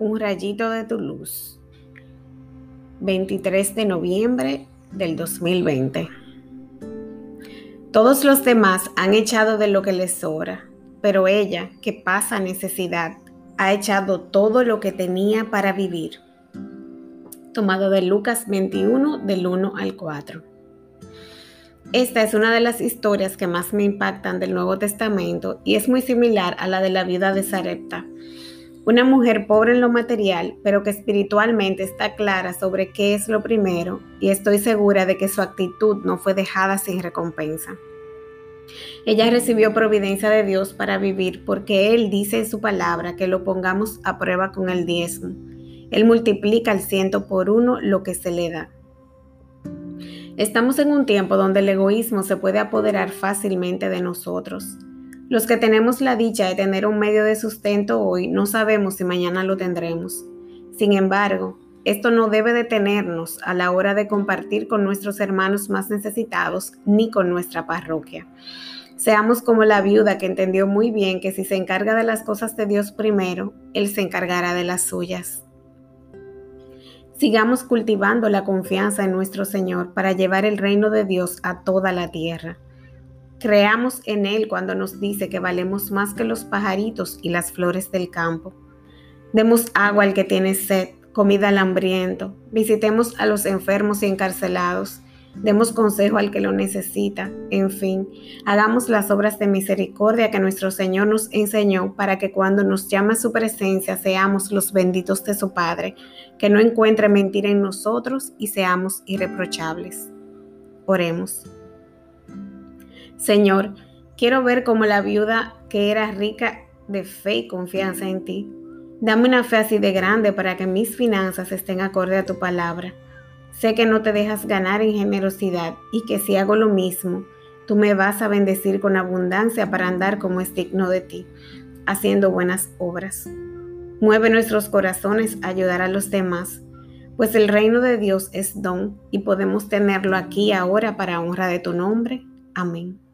Un rayito de tu luz. 23 de noviembre del 2020. Todos los demás han echado de lo que les sobra, pero ella, que pasa necesidad, ha echado todo lo que tenía para vivir. Tomado de Lucas 21 del 1 al 4. Esta es una de las historias que más me impactan del Nuevo Testamento y es muy similar a la de la vida de Sarepta, una mujer pobre en lo material, pero que espiritualmente está clara sobre qué es lo primero y estoy segura de que su actitud no fue dejada sin recompensa. Ella recibió providencia de Dios para vivir porque Él dice en su palabra que lo pongamos a prueba con el diezmo. Él multiplica al ciento por uno lo que se le da. Estamos en un tiempo donde el egoísmo se puede apoderar fácilmente de nosotros. Los que tenemos la dicha de tener un medio de sustento hoy no sabemos si mañana lo tendremos. Sin embargo, esto no debe detenernos a la hora de compartir con nuestros hermanos más necesitados ni con nuestra parroquia. Seamos como la viuda que entendió muy bien que si se encarga de las cosas de Dios primero, Él se encargará de las suyas. Sigamos cultivando la confianza en nuestro Señor para llevar el reino de Dios a toda la tierra. Creamos en Él cuando nos dice que valemos más que los pajaritos y las flores del campo. Demos agua al que tiene sed, comida al hambriento. Visitemos a los enfermos y encarcelados demos consejo al que lo necesita, en fin, hagamos las obras de misericordia que nuestro Señor nos enseñó para que cuando nos llama a su presencia seamos los benditos de su Padre, que no encuentre mentira en nosotros y seamos irreprochables. Oremos. Señor, quiero ver como la viuda que era rica de fe y confianza en ti. Dame una fe así de grande para que mis finanzas estén acorde a tu palabra Sé que no te dejas ganar en generosidad y que si hago lo mismo, tú me vas a bendecir con abundancia para andar como es digno de ti, haciendo buenas obras. Mueve nuestros corazones a ayudar a los demás, pues el reino de Dios es don y podemos tenerlo aquí ahora para honra de tu nombre. Amén.